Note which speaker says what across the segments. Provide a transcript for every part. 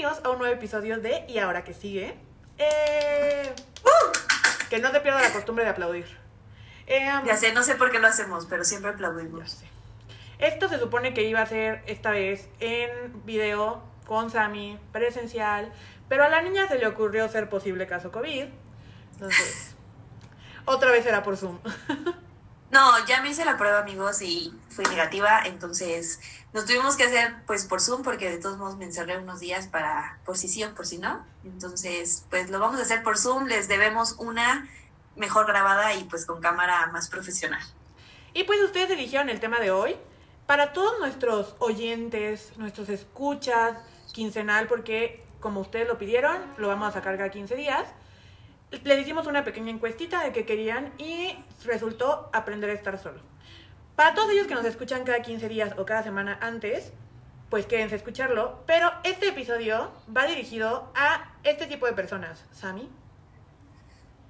Speaker 1: Bienvenidos a un nuevo episodio de Y ahora que sigue. Eh, que no te pierda la costumbre de aplaudir.
Speaker 2: Eh, ya sé, no sé por qué lo hacemos, pero siempre aplaudimos.
Speaker 1: Esto se supone que iba a ser esta vez en video con Sammy, presencial, pero a la niña se le ocurrió ser posible caso COVID. Entonces, otra vez era por Zoom.
Speaker 2: No, ya me hice la prueba, amigos, y fui negativa, entonces nos tuvimos que hacer pues por Zoom porque de todos modos me encerré unos días para por si sí o por si no. Entonces, pues lo vamos a hacer por Zoom, les debemos una mejor grabada y pues con cámara más profesional.
Speaker 1: Y pues ustedes eligieron el tema de hoy. Para todos nuestros oyentes, nuestros escuchas, quincenal, porque como ustedes lo pidieron, lo vamos a sacar cada 15 días les hicimos una pequeña encuestita de qué querían y resultó aprender a estar solo. Para todos ellos que nos escuchan cada 15 días o cada semana antes, pues quédense a escucharlo. Pero este episodio va dirigido a este tipo de personas. Sami.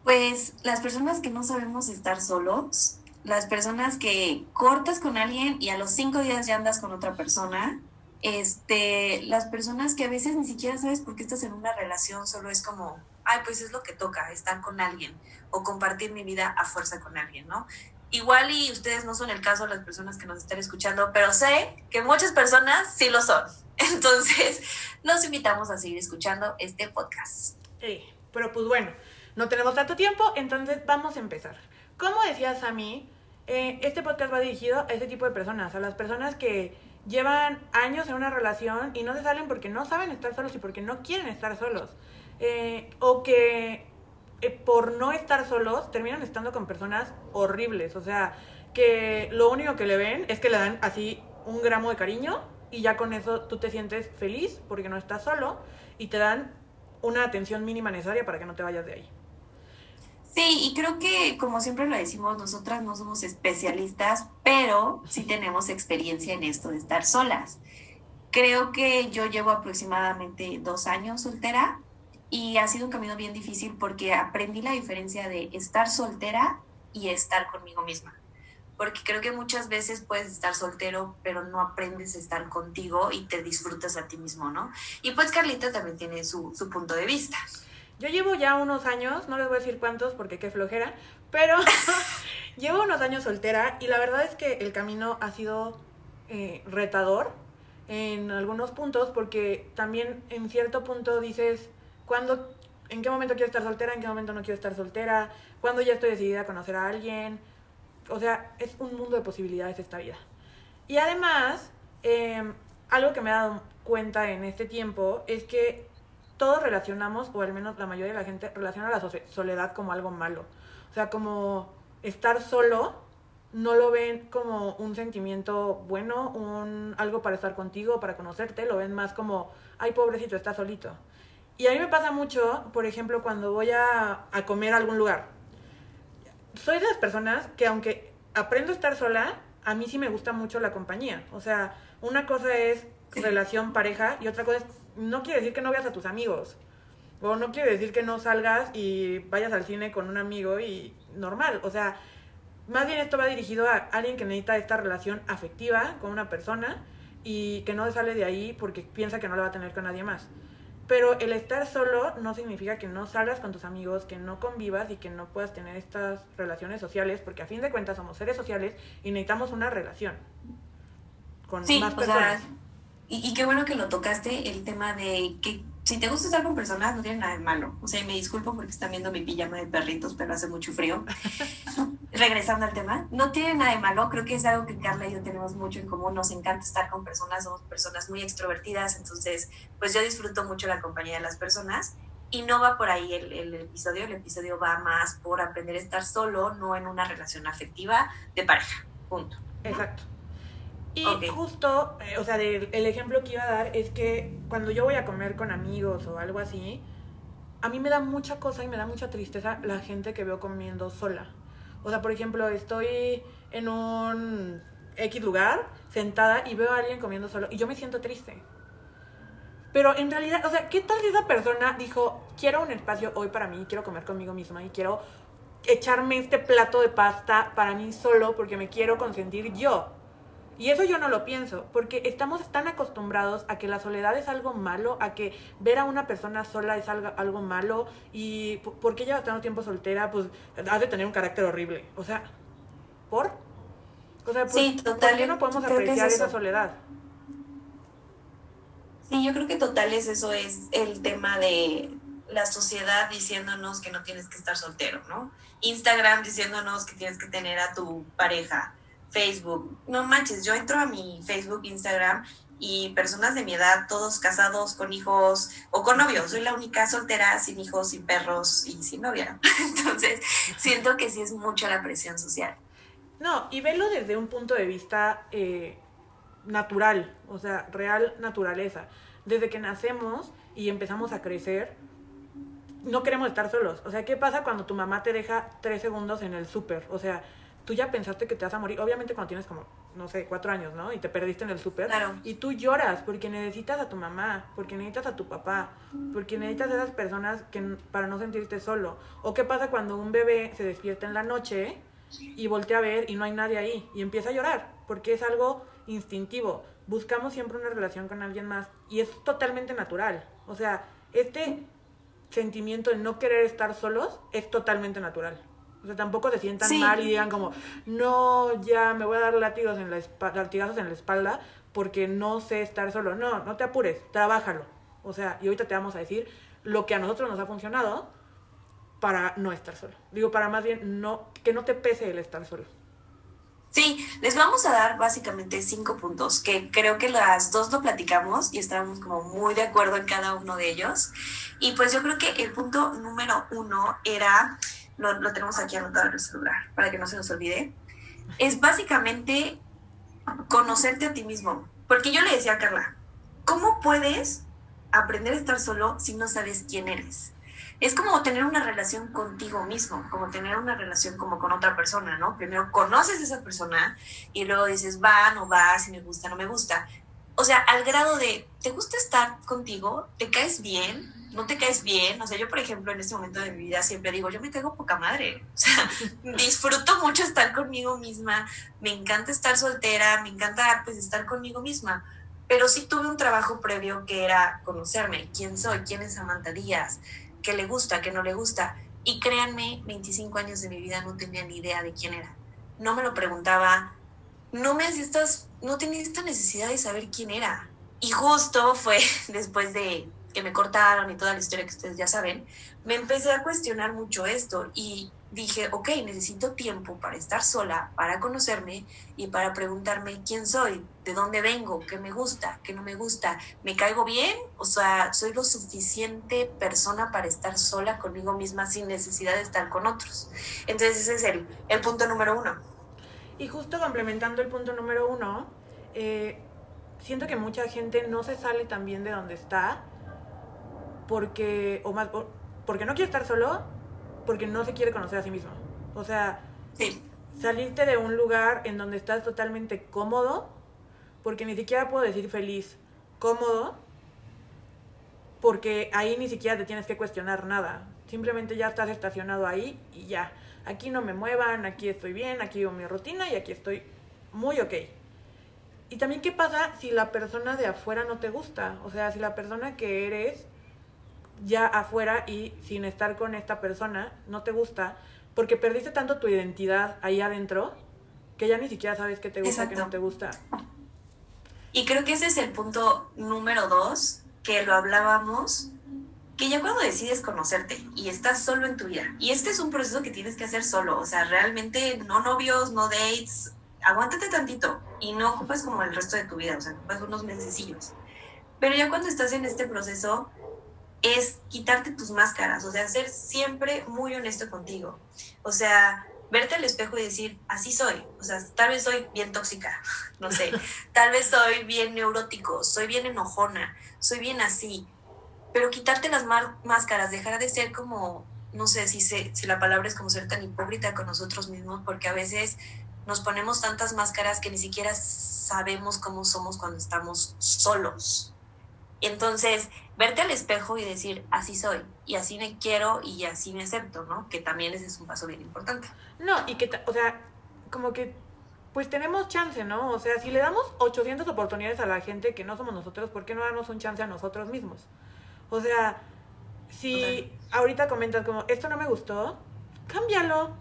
Speaker 2: Pues las personas que no sabemos estar solos, las personas que cortas con alguien y a los cinco días ya andas con otra persona, este, las personas que a veces ni siquiera sabes por qué estás en una relación, solo es como ay, pues es lo que toca, estar con alguien o compartir mi vida a fuerza con alguien, ¿no? Igual y ustedes no son el caso las personas que nos están escuchando, pero sé que muchas personas sí lo son. Entonces, los invitamos a seguir escuchando este podcast.
Speaker 1: Sí, pero pues bueno, no tenemos tanto tiempo, entonces vamos a empezar. Como decías a mí, eh, este podcast va dirigido a este tipo de personas, a las personas que llevan años en una relación y no se salen porque no saben estar solos y porque no quieren estar solos. Eh, o que eh, por no estar solos terminan estando con personas horribles, o sea, que lo único que le ven es que le dan así un gramo de cariño y ya con eso tú te sientes feliz porque no estás solo y te dan una atención mínima necesaria para que no te vayas de ahí.
Speaker 2: Sí, y creo que como siempre lo decimos, nosotras no somos especialistas, pero sí tenemos experiencia en esto de estar solas. Creo que yo llevo aproximadamente dos años soltera y ha sido un camino bien difícil porque aprendí la diferencia de estar soltera y estar conmigo misma. Porque creo que muchas veces puedes estar soltero, pero no aprendes a estar contigo y te disfrutas a ti mismo, ¿no? Y pues Carlita también tiene su, su punto de vista.
Speaker 1: Yo llevo ya unos años, no les voy a decir cuántos porque qué flojera, pero llevo unos años soltera y la verdad es que el camino ha sido eh, retador en algunos puntos porque también en cierto punto dices, cuándo, en qué momento quiero estar soltera, en qué momento no quiero estar soltera, cuándo ya estoy decidida a conocer a alguien. O sea, es un mundo de posibilidades esta vida. Y además, em, algo que me he dado cuenta en este tiempo es que todos relacionamos, o al menos la mayoría de la gente relaciona la soledad como algo malo. O sea, como estar solo, no lo ven como un sentimiento bueno, un algo para estar contigo, para conocerte, lo ven más como, ay, pobrecito, está solito. Y a mí me pasa mucho, por ejemplo, cuando voy a, comer a algún lugar. Soy de las personas que aunque aprendo a estar sola, a mí sí me gusta mucho la compañía. O sea, una cosa es relación pareja y otra cosa es, no quiere decir que no veas a tus amigos. O no quiere decir que no salgas y vayas al cine con un amigo y normal. O sea, más bien esto va dirigido a alguien que necesita esta relación afectiva con una persona y que no sale de ahí porque piensa que no la va a tener con nadie más. Pero el estar solo no significa que no salgas con tus amigos, que no convivas y que no puedas tener estas relaciones sociales, porque a fin de cuentas somos seres sociales y necesitamos una relación con más personas.
Speaker 2: y, y, qué bueno que lo tocaste, el tema de que si te gusta estar con personas, no tiene nada de malo. O sea, me disculpo porque están viendo mi pijama de perritos, pero hace mucho frío. Regresando al tema, no tiene nada de malo. Creo que es algo que Carla y yo tenemos mucho en común. Nos encanta estar con personas, somos personas muy extrovertidas. Entonces, pues yo disfruto mucho la compañía de las personas. Y no va por ahí el, el episodio. El episodio va más por aprender a estar solo, no en una relación afectiva de pareja. Punto.
Speaker 1: Exacto. Y justo, eh, o sea, el, ejemplo que iba a dar es que cuando yo voy a comer con amigos o algo así, a mí me da mucha cosa y me da mucha tristeza la gente que veo comiendo sola. O sea, por ejemplo, estoy en un X lugar, sentada, y veo a alguien comiendo solo, y yo me siento triste. Pero en realidad, o sea, ¿qué tal si esa persona dijo, quiero un espacio hoy para mí, quiero comer conmigo misma y quiero echarme este plato de pasta para mí solo porque me quiero consentir yo? Y eso yo no lo pienso, porque estamos tan acostumbrados a que la soledad es algo malo, a que ver a una persona sola es algo, algo malo, y ¿por qué lleva tanto tiempo soltera? Pues ha de tener un carácter horrible. O sea, ¿por? O sea,
Speaker 2: sí, total,
Speaker 1: ¿por qué no podemos apreciar esa soledad?
Speaker 2: Sí, yo creo que total es eso, es el tema de la sociedad diciéndonos que no tienes que estar soltero, ¿no? Instagram diciéndonos que tienes que tener a tu pareja Facebook. No manches, yo entro a mi Facebook, Instagram y personas de mi edad, todos casados, con hijos o con novios. Soy la única soltera, sin hijos, sin perros y sin novia. Entonces, siento que sí es mucha la presión social.
Speaker 1: No, y velo desde un punto de vista eh, natural, o sea, real naturaleza. Desde que nacemos y empezamos a crecer, no queremos estar solos. O sea, ¿qué pasa cuando tu mamá te deja tres segundos en el súper? O sea, tú ya pensaste que te vas a morir. Obviamente cuando tienes como, no sé, cuatro años, ¿no? Y te perdiste en el súper.
Speaker 2: Claro.
Speaker 1: Y tú lloras porque necesitas a tu mamá, porque necesitas a tu papá, porque necesitas a esas personas que, para no sentirte solo. O qué pasa cuando un bebé se despierta en la noche y voltea a ver y no hay nadie ahí y empieza a llorar, porque es algo instintivo. Buscamos siempre una relación con alguien más y es totalmente natural. O sea, este sentimiento de no querer estar solos es totalmente natural. O sea, tampoco se sientan mal y digan como, no, ya me voy a dar látigos en la latigazos en la espalda porque no sé estar solo. No, no te apures, trabájalo. O sea, y ahorita te vamos a decir lo que a nosotros nos ha funcionado para no estar solo. Digo, para más bien no, que no te pese el estar solo.
Speaker 2: Sí, les vamos a dar básicamente cinco puntos, que creo que las dos lo platicamos y estábamos como muy de acuerdo en cada uno de ellos. Y pues yo creo que el punto número uno era lo, tenemos aquí anotado en el celular para que no se nos olvide, es básicamente conocerte a ti mismo. Porque yo le decía a Carla, ¿cómo puedes aprender a estar solo si no sabes quién eres? Es como tener una relación contigo mismo, como tener una relación como con otra persona, ¿no? Primero conoces a esa persona y luego dices, va, no va, si me gusta, no me gusta. O sea, al grado de, ¿te gusta estar contigo? ¿Te caes bien? No te caes bien. O sea, yo, por ejemplo, en este momento de mi vida siempre digo, yo me caigo poca madre. O sea, disfruto mucho estar conmigo misma. Me encanta estar soltera, me encanta pues estar conmigo misma. Pero sí tuve un trabajo previo que era conocerme, quién soy, quién es Samantha Díaz, qué le gusta, qué no le gusta. Y créanme, 25 años de mi vida no tenía ni idea de quién era. No me lo preguntaba, no me estas, no tenía esta necesidad de saber quién era. Y justo fue después de que me cortaron y toda la historia que ustedes ya saben, me empecé a cuestionar mucho esto y dije, ok, necesito tiempo para estar sola, para conocerme y para preguntarme quién soy, de dónde vengo, qué me gusta, qué no me gusta, me caigo bien, o sea, soy lo suficiente persona para estar sola conmigo misma sin necesidad de estar con otros. Entonces ese es el, el punto número uno.
Speaker 1: Y justo complementando el punto número uno, eh, siento que mucha gente no se sale también de donde está porque, o más, porque no quiere estar solo, porque no se quiere conocer a sí mismo. O sea, salirte de un lugar en donde estás totalmente cómodo, porque ni siquiera puedo decir feliz, cómodo, porque ahí ni siquiera te tienes que cuestionar nada. Simplemente ya estás estacionado ahí y ya. Aquí no me muevan, aquí estoy bien, aquí vivo mi rutina y aquí estoy muy ok. Y también qué pasa si la persona de afuera no te gusta. O sea, si la persona que eres ya afuera y sin estar con esta persona no te gusta porque perdiste tanto tu identidad ahí adentro que ya ni siquiera sabes qué te gusta, qué no te gusta.
Speaker 2: Y creo que ese es el punto número dos, que lo hablábamos, que ya cuando decides conocerte y estás solo en tu vida, y este es un proceso que tienes que hacer solo, o sea, realmente no novios, no dates, aguántate tantito y no ocupas como el resto de tu vida, o sea, ocupas unos mesecillos. Pero ya cuando estás en este proceso, es quitarte tus máscaras, o sea, ser siempre muy honesto contigo. O sea, verte al espejo y decir, así soy. O sea, tal vez soy bien tóxica, no sé. Tal vez soy bien neurótico, soy bien enojona, soy bien así. Pero quitarte las máscaras, dejar de ser como, no sé si, si la palabra es como ser tan hipócrita con nosotros mismos, porque a veces nos ponemos tantas máscaras que ni siquiera sabemos cómo somos cuando estamos solos. Entonces, verte al espejo y decir, así soy, y así me quiero y así me acepto, ¿no? Que también ese es un paso bien importante.
Speaker 1: No, y que, o sea, como que pues tenemos chance, ¿no? O sea, si le damos 800 oportunidades a la gente que no somos nosotros, ¿por qué no darnos un chance a nosotros mismos? O sea, si ahorita comentas como, esto no me gustó, cámbialo.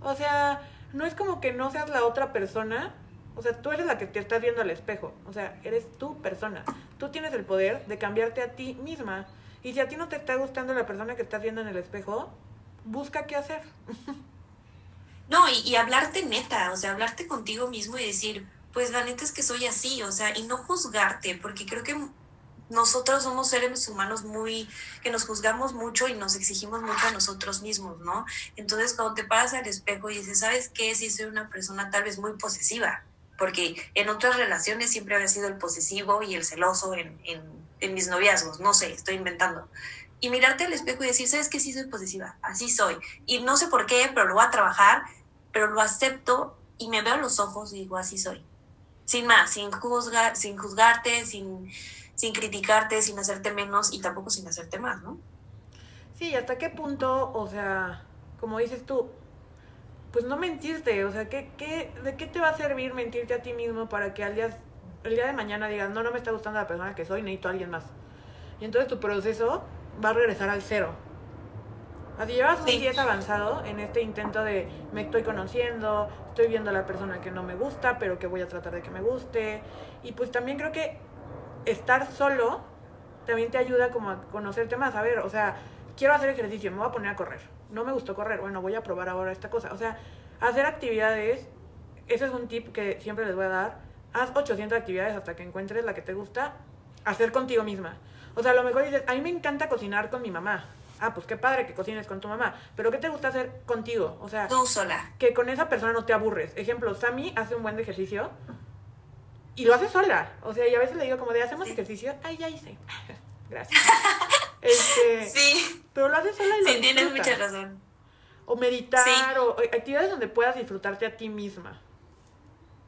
Speaker 1: O sea, no es como que no seas la otra persona. O sea, tú eres la que te estás viendo al espejo. O sea, eres tu persona. Tú tienes el poder de cambiarte a ti misma. Y si a ti no te está gustando la persona que estás viendo en el espejo, busca qué hacer.
Speaker 2: No, y, hablarte neta, o sea, hablarte contigo mismo y decir, pues la neta es que soy así, o sea, y no juzgarte, porque creo que nosotros somos seres humanos muy, que nos juzgamos mucho y nos exigimos mucho a nosotros mismos, ¿no? Entonces, cuando te paras al espejo y dices, ¿sabes qué? Si soy una persona tal vez muy posesiva, porque en otras relaciones siempre había sido el posesivo y el celoso en, en, en mis noviazgos, no sé, estoy inventando y mirarte al espejo y decir, ¿sabes qué? Sí soy posesiva, así soy. Y no sé por qué, pero lo voy a trabajar, pero lo acepto y me veo a los ojos y digo, así soy. Sin más, sin, juzgar, sin juzgarte, sin, sin criticarte, sin hacerte menos y tampoco sin hacerte más, ¿no?
Speaker 1: Sí, ¿hasta qué punto, o sea, como dices tú, pues no mentirte, o sea, ¿qué, qué, ¿de qué te va a servir mentirte a ti mismo para que al día, el día de mañana digas, no, no me está gustando la persona que soy, necesito a alguien más? Y entonces tu proceso va a regresar al cero. Así llevas un 10 avanzado en este intento de me estoy conociendo, estoy viendo a la persona que no me gusta, pero que voy a tratar de que me guste. Y pues también creo que estar solo también te ayuda como a conocerte más. A ver, o sea, quiero hacer ejercicio, me voy a poner a correr. No me gustó correr, bueno, voy a probar ahora esta cosa. O sea, hacer actividades, ese es un tip que siempre les voy a dar. Haz 800 actividades hasta que encuentres la que te gusta hacer contigo misma. O sea, a lo mejor dices, a mí me encanta cocinar con mi mamá. Ah, pues qué padre que cocines con tu mamá. Pero ¿qué te gusta hacer contigo? O sea,
Speaker 2: tú sola.
Speaker 1: Que con esa persona no te aburres. Ejemplo, Sammy hace un buen ejercicio y lo hace sola. O sea, y a veces le digo como de, hacemos ejercicio. Ay, ya hice. Gracias.
Speaker 2: este, sí.
Speaker 1: Pero lo hace sola y lo
Speaker 2: Sí, tienes mucha razón.
Speaker 1: O meditar, o actividades donde puedas disfrutarte a ti misma.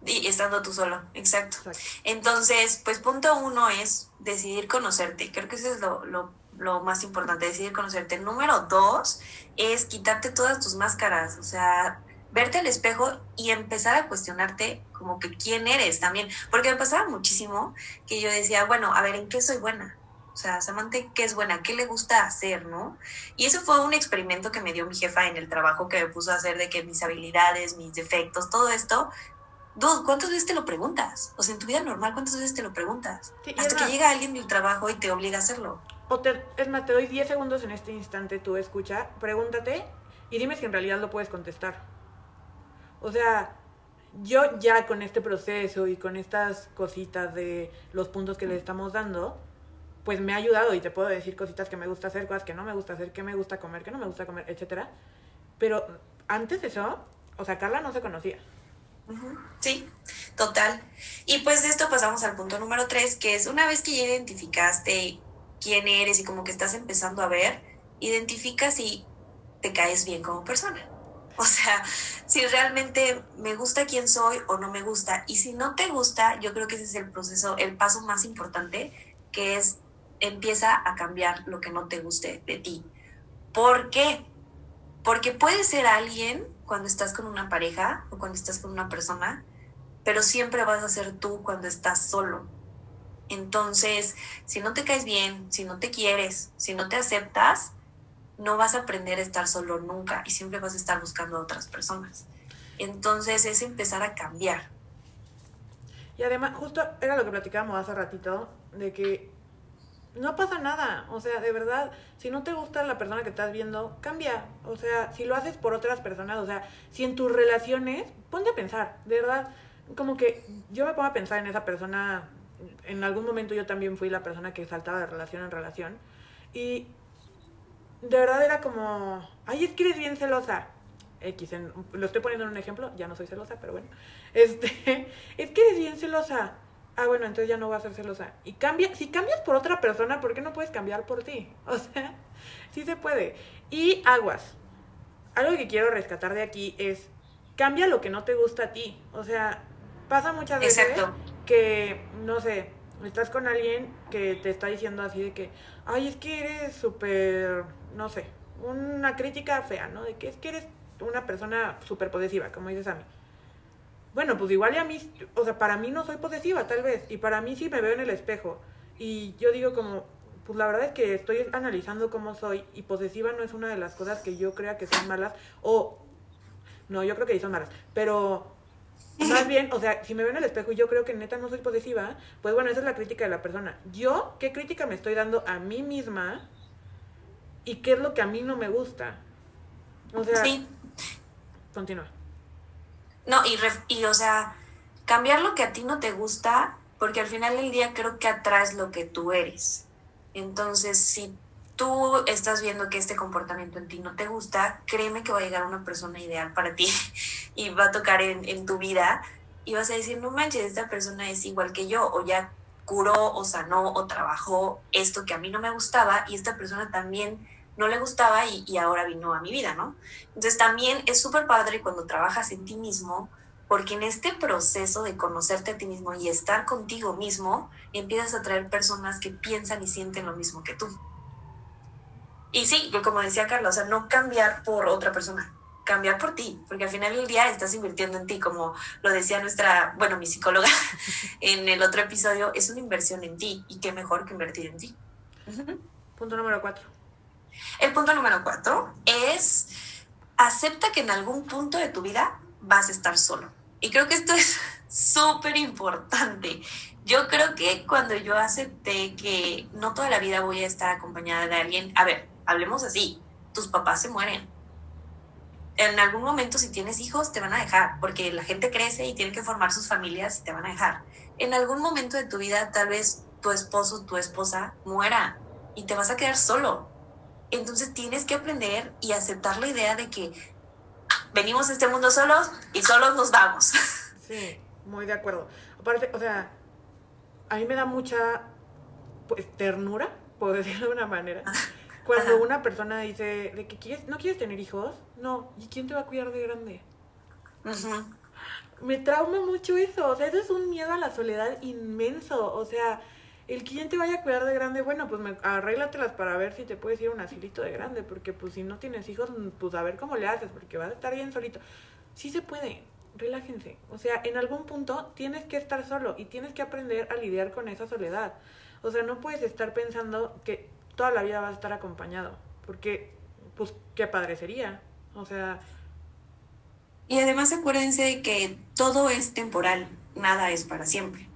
Speaker 2: Y estando tú solo, exacto. Entonces, pues punto uno es decidir conocerte. Creo que eso es lo, lo, lo, más importante, decidir conocerte. Número dos es quitarte todas tus máscaras, o sea, verte al espejo y empezar a cuestionarte como que quién eres también. Porque me pasaba muchísimo que yo decía, bueno, a ver, ¿en qué soy buena? O sea, Samantha, ¿qué es buena? ¿Qué le gusta hacer, no? Y eso fue un experimento que me dio mi jefa en el trabajo que me puso a hacer de que mis habilidades, mis defectos, todo esto, Dude, ¿cuántas veces te lo preguntas? O sea, en tu vida normal, ¿cuántas veces te lo preguntas? Hasta que llega alguien del trabajo y te obliga a hacerlo.
Speaker 1: O te, es más, te doy 10 segundos en este instante, tú escucha, pregúntate y dime si en realidad lo puedes contestar. O sea, yo ya con este proceso y con estas cositas de los puntos que le estamos dando, pues me ha ayudado y te puedo decir cositas que me gusta hacer, cosas que no me gusta hacer, que me gusta comer, que no me gusta comer, etcétera. Pero antes de eso, o sea, Carla no se conocía.
Speaker 2: Sí, total. Y pues de esto pasamos al punto número tres, que es una vez que ya identificaste quién eres y como que estás empezando a ver, identifica si te caes bien como persona. O sea, si realmente me gusta quién soy o no me gusta. Y si no te gusta, yo creo que ese es el proceso, el paso más importante, que es empieza a cambiar lo que no te guste de ti. ¿Por qué? Porque puede ser alguien cuando estás con una pareja o cuando estás con una persona, pero siempre vas a ser tú cuando estás solo. Entonces, si no te caes bien, si no te quieres, si no te aceptas, no vas a aprender a estar solo nunca y siempre vas a estar buscando a otras personas. Entonces es empezar a cambiar.
Speaker 1: Y además, justo era lo que platicábamos hace ratito, de que no pasa nada. O sea, de verdad, si no te gusta la persona que estás viendo, cambia. O sea, si lo haces por otras personas, o sea, si en tus relaciones, ponte a pensar, de verdad, como que yo me pongo a pensar en esa persona, en algún momento yo también fui la persona que saltaba de relación en relación, y de verdad era como, ay, es que eres bien celosa. X, lo estoy poniendo en un ejemplo, ya no soy celosa, pero bueno. Este, es que eres bien celosa ah, bueno, entonces ya no voy a ser celosa. Y cambia, si cambias por otra persona, ¿por qué no puedes cambiar por ti? O sea, sí se puede. Y aguas. Algo que quiero rescatar de aquí es, cambia lo que no te gusta a ti. O sea, pasa muchas veces que, no sé, estás con alguien que te está diciendo así de que, ay, es que eres súper, no sé, una crítica fea, ¿no? De que es que eres una persona súper posesiva, como dices a mí bueno, pues igual y a mí, o sea, para mí no soy posesiva tal vez, y para mí sí me veo en el espejo. Y yo digo como, pues la verdad es que estoy analizando cómo soy y posesiva no es una de las cosas que yo crea que son malas o no, yo creo que sí son malas, pero más bien, o sea, si me veo en el espejo y yo creo que neta no soy posesiva, pues bueno, esa es la crítica de la persona. Yo, ¿qué crítica me estoy dando a mí misma? ¿Y qué es lo que a mí no me gusta? O sea, sí. continúa.
Speaker 2: No, y, y o sea, cambiar lo que a ti no te gusta, porque al final del día creo que atraes lo que tú eres. Entonces, si tú estás viendo que este comportamiento en ti no te gusta, créeme que va a llegar una persona ideal para ti y va a tocar en, tu vida y vas a decir, no manches, esta persona es igual que yo o ya curó o sanó o trabajó esto que a mí no me gustaba y esta persona también no le gustaba y, ahora vino a mi vida, ¿no? Entonces también es súper padre cuando trabajas en ti mismo porque en este proceso de conocerte a ti mismo y estar contigo mismo, empiezas a traer personas que piensan y sienten lo mismo que tú. Y sí, como decía Carlos, o sea, no cambiar por otra persona, cambiar por ti, porque al final del día estás invirtiendo en ti, como lo decía nuestra, bueno, mi psicóloga en el otro episodio, es una inversión en ti y qué mejor que invertir en ti.
Speaker 1: Punto número cuatro.
Speaker 2: El punto número cuatro es acepta que en algún punto de tu vida vas a estar solo. Y creo que esto es súper importante. Yo creo que cuando yo acepté que no toda la vida voy a estar acompañada de alguien, a ver, hablemos así, tus papás se mueren. En algún momento si tienes hijos te van a dejar, porque la gente crece y tiene que formar sus familias y te van a dejar. En algún momento de tu vida tal vez tu esposo, tu esposa muera y te vas a quedar solo. Entonces tienes que aprender y aceptar la idea de que venimos a este mundo solos y solos nos vamos.
Speaker 1: Sí, muy de acuerdo. Aparte, o sea, a mí me da mucha pues, ternura, por decirlo de una manera. Cuando una persona dice de que quieres, no quieres tener hijos, no, ¿y quién te va a cuidar de grande? Me trauma mucho eso, o sea, eso es un miedo a la soledad inmenso, o sea, el quién te vaya a cuidar de grande, bueno, pues me, arréglatelas para ver si te puedes ir un asilito de grande, porque pues si no tienes hijos, pues a ver cómo le haces, porque vas a estar bien solito. Sí se puede, relájense. O sea, en algún punto tienes que estar solo y tienes que aprender a lidiar con esa soledad. O sea, no puedes estar pensando que toda la vida vas a estar acompañado, porque pues qué padre sería. O sea...
Speaker 2: Y además acuérdense de que todo es temporal, nada es para siempre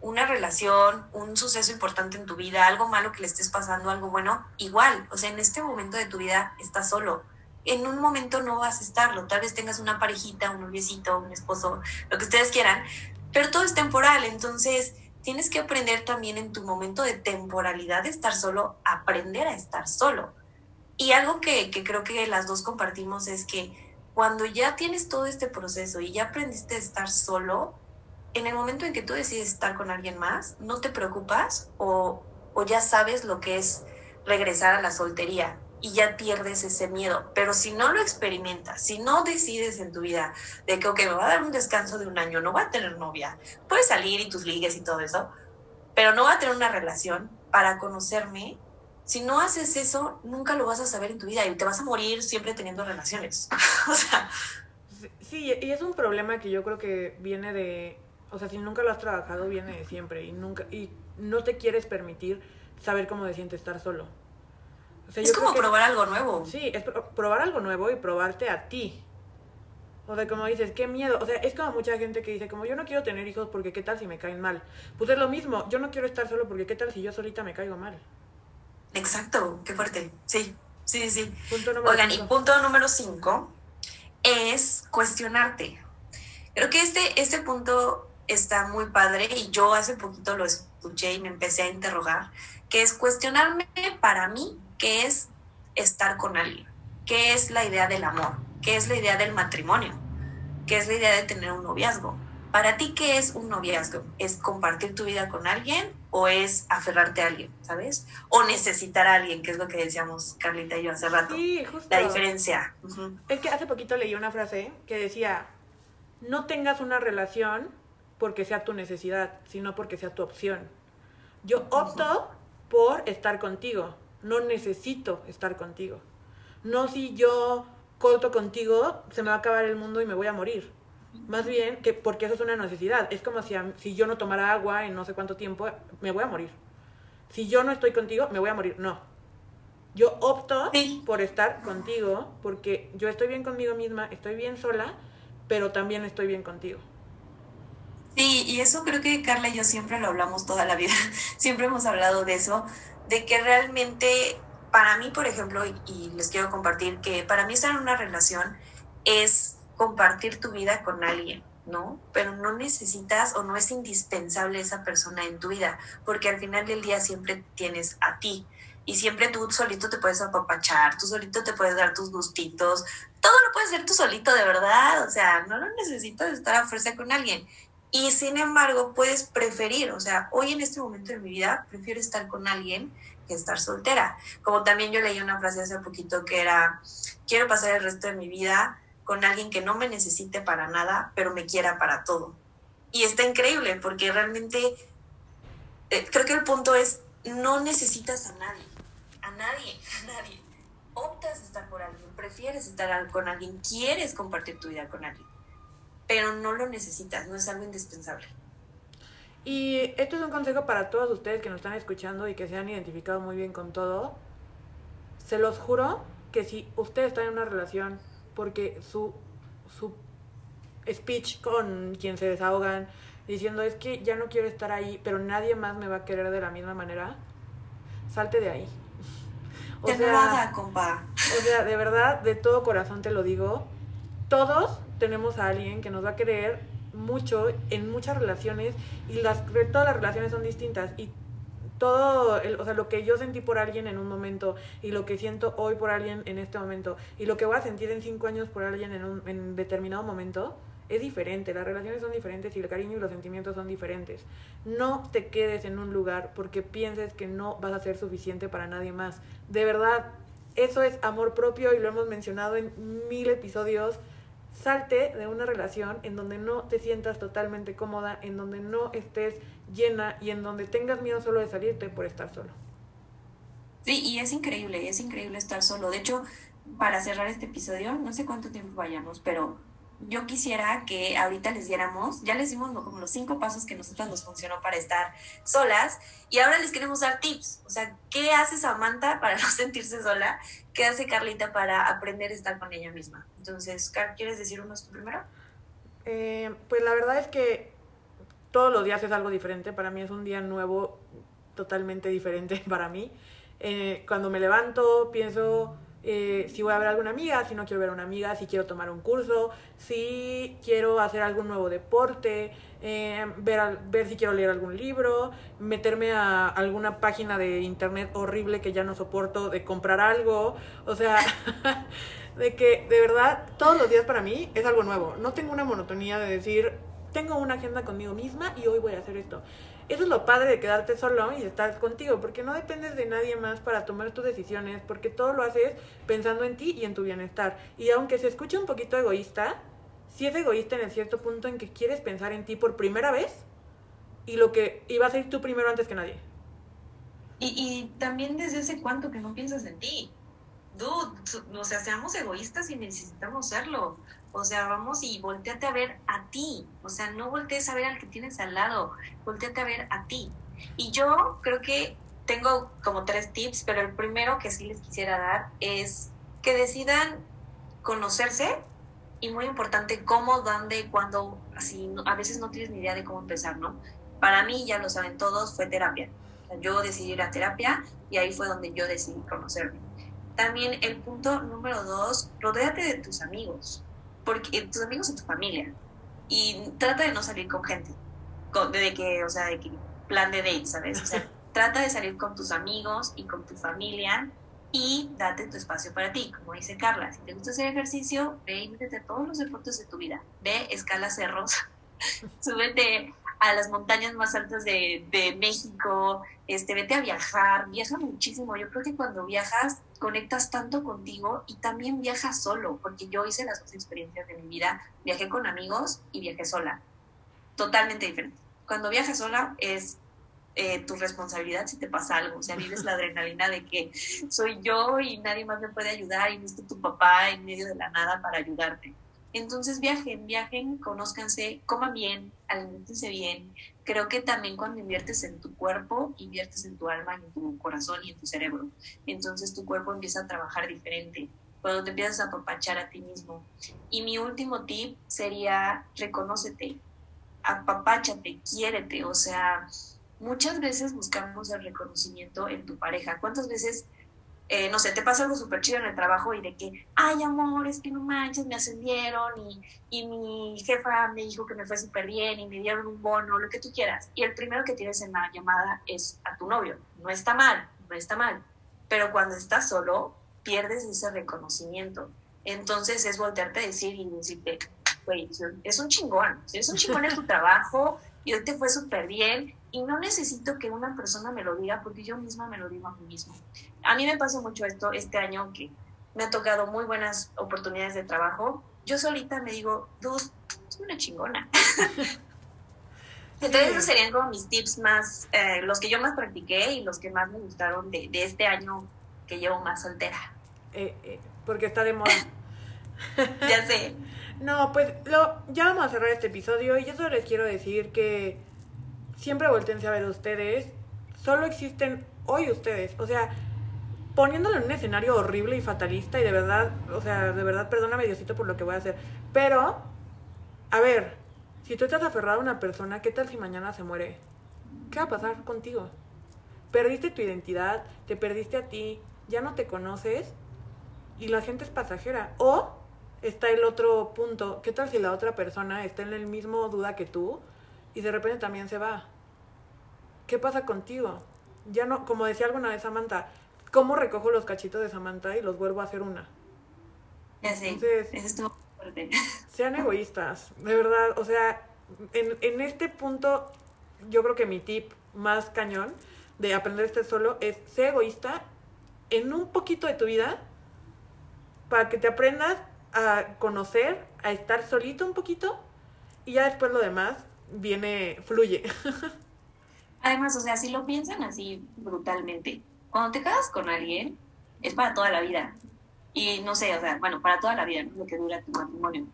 Speaker 2: una relación, un suceso importante en tu vida, algo malo que le estés pasando, algo bueno, igual, o sea, en este momento de tu vida estás solo. En un momento no vas a estarlo, tal vez tengas una parejita, un noviecito, un esposo, lo que ustedes quieran, pero todo es temporal, entonces tienes que aprender también en tu momento de temporalidad de estar solo, aprender a estar solo. Y algo que, que creo que las dos compartimos es que cuando ya tienes todo este proceso y ya aprendiste a estar solo, en el momento en que tú decides estar con alguien más, no te preocupas o, ya sabes lo que es regresar a la soltería y ya pierdes ese miedo. Pero si no lo experimentas, si no decides en tu vida de que, ok, me va a dar un descanso de un año, no voy a tener novia, puedes salir y tus ligues y todo eso, pero no va a tener una relación para conocerme. Si no haces eso, nunca lo vas a saber en tu vida y te vas a morir siempre teniendo relaciones. o sea.
Speaker 1: Sí, y es un problema que yo creo que viene de o sea, si nunca lo has trabajado, viene de siempre y nunca y no te quieres permitir saber cómo se siente estar solo.
Speaker 2: es como probar algo nuevo.
Speaker 1: Sí, es probar algo nuevo y probarte a ti. O sea, como dices, qué miedo. O sea, es como mucha gente que dice, como yo no quiero tener hijos porque qué tal si me caen mal. Pues es lo mismo, yo no quiero estar solo porque qué tal si yo solita me caigo mal.
Speaker 2: Exacto, qué fuerte. Sí, sí, sí. Punto Oigan, y punto número cinco es cuestionarte. Creo que este, este punto está muy padre y yo hace poquito lo escuché y me empecé a interrogar, que es cuestionarme para mí qué es estar con alguien, qué es la idea del amor, qué es la idea del matrimonio, qué es la idea de tener un noviazgo. Para ti, ¿qué es un noviazgo? ¿Es compartir tu vida con alguien o es aferrarte a alguien, sabes? O necesitar a alguien, que es lo que decíamos Carlita y yo hace rato.
Speaker 1: Sí, justo.
Speaker 2: La diferencia.
Speaker 1: Es que hace poquito leí una frase que decía, no tengas una relación porque sea tu necesidad, sino porque sea tu opción. Yo opto por estar contigo, no necesito estar contigo. No si yo corto contigo, se me va a acabar el mundo y me voy a morir. Más bien que porque eso es una necesidad. Es como si, si yo no tomara agua en no sé cuánto tiempo, me voy a morir. Si yo no estoy contigo, me voy a morir. No. Yo opto por estar contigo porque yo estoy bien conmigo misma, estoy bien sola, pero también estoy bien contigo.
Speaker 2: Sí, y eso creo que Carla y yo siempre lo hablamos toda la vida. siempre hemos hablado de eso, de que realmente para mí, por ejemplo, y, les quiero compartir que para mí estar en una relación es compartir tu vida con alguien, ¿no? Pero no necesitas o no es indispensable esa persona en tu vida, porque al final del día siempre tienes a ti. Y siempre tú solito te puedes apapachar, tú solito te puedes dar tus gustitos, todo lo puedes hacer tú solito, de verdad. O sea, no lo necesitas estar a fuerza con alguien. Y sin embargo, puedes preferir, o sea, hoy en este momento de mi vida, prefiero estar con alguien que estar soltera. Como también yo leí una frase hace poquito que era, quiero pasar el resto de mi vida con alguien que no me necesite para nada, pero me quiera para todo. Y está increíble porque realmente eh, creo que el punto es, no necesitas a nadie, a nadie, a nadie. Optas estar por alguien, prefieres estar con alguien, quieres compartir tu vida con alguien, pero no lo necesitas, no es algo indispensable.
Speaker 1: Y esto es un consejo para todos ustedes que nos están escuchando y que se han identificado muy bien con todo. Se los juro que si ustedes están en una relación porque su, su speech con quien se desahogan diciendo es que ya no quiero estar ahí, pero nadie más me va a querer de la misma manera, salte de ahí.
Speaker 2: O sea, compa.
Speaker 1: O sea, de verdad, de todo corazón te lo digo, todos tenemos a alguien que nos va a querer mucho en muchas relaciones y las, todas las relaciones son distintas y todo, o sea, lo que yo sentí por alguien en un momento y lo que siento hoy por alguien en este momento y lo que voy a sentir en cinco años por alguien en un en determinado momento es diferente, las relaciones son diferentes y el cariño y los sentimientos son diferentes. No te quedes en un lugar porque pienses que no vas a ser suficiente para nadie más. De verdad, eso es amor propio y lo hemos mencionado en mil episodios salte de una relación en donde no te sientas totalmente cómoda, en donde no estés llena y en donde tengas miedo solo de salirte por estar solo.
Speaker 2: Sí, y es increíble, es increíble estar solo. De hecho, para cerrar este episodio, no sé cuánto tiempo vayamos, pero yo quisiera que ahorita les diéramos, ya les dimos como los cinco pasos que nosotros nos funcionó para estar solas y ahora les queremos dar tips. O sea, ¿qué hace Samantha para no sentirse sola? ¿Qué hace Carlita para aprender a estar con ella misma? Entonces, ¿quieres decir unos primero?
Speaker 1: Eh, pues la verdad es que todos los días es algo diferente. Para mí es un día nuevo, totalmente diferente para mí. Eh, cuando me levanto, pienso eh, si voy a ver a alguna amiga, si no quiero ver a una amiga, si quiero tomar un curso, si quiero hacer algún nuevo deporte, eh, ver, ver si quiero leer algún libro, meterme a alguna página de internet horrible que ya no soporto, de comprar algo, o sea, de que de verdad todos los días para mí es algo nuevo. No tengo una monotonía de decir, tengo una agenda conmigo misma y hoy voy a hacer esto. Eso es lo padre de quedarte solo y estar contigo, porque no dependes de nadie más para tomar tus decisiones, porque todo lo haces pensando en ti y en tu bienestar. Y aunque se escuche un poquito egoísta, si es egoísta en el cierto punto en que quieres pensar en ti por primera vez y lo que iba a ser tú primero antes que nadie.
Speaker 2: Y, y también desde ese cuánto que no piensas en ti. Dude, o sea, seamos egoístas y necesitamos serlo. O sea, vamos y volteate a ver a ti. O sea, no voltees a ver al que tienes al lado, volteate a ver a ti. Y yo creo que tengo como tres tips, pero el primero que sí les quisiera dar es que decidan conocerse y muy importante cómo, dónde, cuándo, así, a veces no tienes ni idea de cómo empezar, ¿no? Para mí, ya lo saben todos, fue terapia. yo decidí ir a terapia y ahí fue donde yo decidí conocerme. También el punto número dos, rodéate de tus amigos porque tus amigos son tu familia. Y trata de no salir con gente, de que, o sea, de que plan de date, ¿sabes? O sea, trata de salir con tus amigos y con tu familia y date tu espacio para ti. Como dice Carla, si te gusta hacer ejercicio, ve y métete a todos los deportes de tu vida. Ve, escala cerros, súbete a las montañas más altas de, de, México, este, vete a viajar, viaja muchísimo. Yo creo que cuando viajas conectas tanto contigo y también viajas solo, porque yo hice las dos experiencias de mi vida, viajé con amigos y viajé sola, totalmente diferente. Cuando viajas sola es eh, tu responsabilidad si te pasa algo, o sea, vives la adrenalina de que soy yo y nadie más me puede ayudar y no está tu papá en medio de la nada para ayudarte. Entonces viajen, viajen, conózcanse, coman bien, alimentense bien. Creo que también cuando inviertes en tu cuerpo, inviertes en tu alma, en tu corazón y en tu cerebro. Entonces tu cuerpo empieza a trabajar diferente cuando te empiezas a apapachar a ti mismo. Y mi último tip sería reconócete, apapáchate, quiérete. O sea, muchas veces buscamos el reconocimiento en tu pareja. ¿Cuántas veces eh, no sé, te pasa algo súper chido en el trabajo y de que, ay, amor, es que no manches, me ascendieron y, y mi jefa me dijo que me fue súper bien y me dieron un bono, lo que tú quieras. Y el primero que tienes en la llamada es a tu novio. No está mal, no está mal. Pero cuando estás solo, pierdes ese reconocimiento. Entonces es voltearte a decir y decirte, güey, es un chingón, es un chingón en tu trabajo y hoy te fue súper bien y no necesito que una persona me lo diga porque yo misma me lo digo a mí mismo. A mí me pasa mucho esto este año que me ha tocado muy buenas oportunidades de trabajo. Yo solita me digo, dude, soy una chingona. Entonces esos serían como mis tips más, eh, los que yo más practiqué y los que más me gustaron de, de este año que llevo más soltera.
Speaker 1: Eh, eh, porque está de moda.
Speaker 2: ya sé.
Speaker 1: No, pues lo, ya vamos a cerrar este episodio y yo solo les quiero decir que siempre voltense a ver ustedes. Solo existen hoy ustedes. O sea, poniéndolo en un escenario horrible y fatalista y de verdad, o sea, de verdad, perdóname Diosito por lo que voy a hacer. Pero, a ver, si tú estás aferrado a una persona, ¿qué tal si mañana se muere? ¿Qué va a pasar contigo? Perdiste tu identidad, te perdiste a ti, ya no te conoces y la gente es pasajera. O está el otro punto, ¿qué tal si la otra persona está en el mismo duda que tú y de repente también se va? ¿Qué pasa contigo? Ya no, como decía alguna vez Samantha, ¿cómo recojo los cachitos de Samantha y los vuelvo a hacer una?
Speaker 2: Ya sé, Entonces, eso estuvo fuerte.
Speaker 1: Sean egoístas, de verdad, o sea, en, en este punto yo creo que mi tip más cañón de aprender a estar solo es ser egoísta en un poquito de tu vida para que te aprendas a conocer, a estar solito un poquito y ya después lo demás viene, fluye.
Speaker 2: Además, o sea, si lo piensan así brutalmente, cuando te casas con alguien, es para toda la vida. Y no sé, o sea, bueno, para toda la vida, no lo que dura tu matrimonio.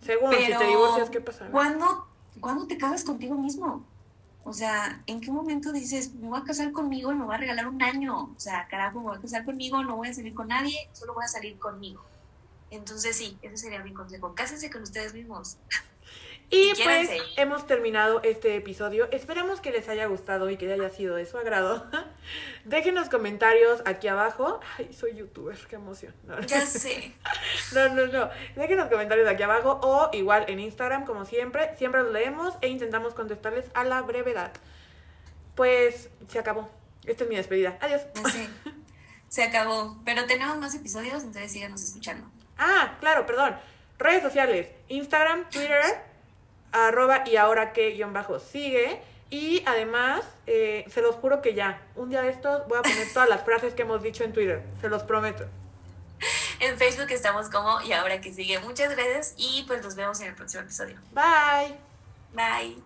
Speaker 1: Según si te divorcias, ¿qué pasa?
Speaker 2: ¿cuándo, ¿Cuándo te casas contigo mismo? O sea, ¿en qué momento dices, me voy a casar conmigo y me voy a regalar un año? O sea, carajo, me voy a casar conmigo, no voy a salir con nadie, solo voy a salir conmigo. Entonces sí, ese sería mi consejo. Cásense con ustedes mismos.
Speaker 1: Y pues hemos terminado este episodio. Esperamos que les haya gustado y que haya sido de su agrado. Déjenos comentarios aquí abajo. Ay, soy youtuber, qué emoción.
Speaker 2: ya sé.
Speaker 1: No, no, no. Déjenos comentarios aquí abajo o igual en Instagram, como siempre. Siempre los leemos e intentamos contestarles a la brevedad. Pues se acabó. Esta es mi despedida. Adiós.
Speaker 2: Sí, se acabó. Pero tenemos más episodios, entonces síganos escuchando.
Speaker 1: Ah, claro, perdón. Redes sociales. Instagram, Twitter arroba y ahora que guion bajo sigue. Y además, eh, se los juro que ya, un día de estos voy a poner todas las frases que hemos dicho en Twitter, se los prometo.
Speaker 2: En Facebook estamos como y ahora que sigue. Muchas gracias y pues nos vemos en el próximo episodio.
Speaker 1: Bye.
Speaker 2: Bye.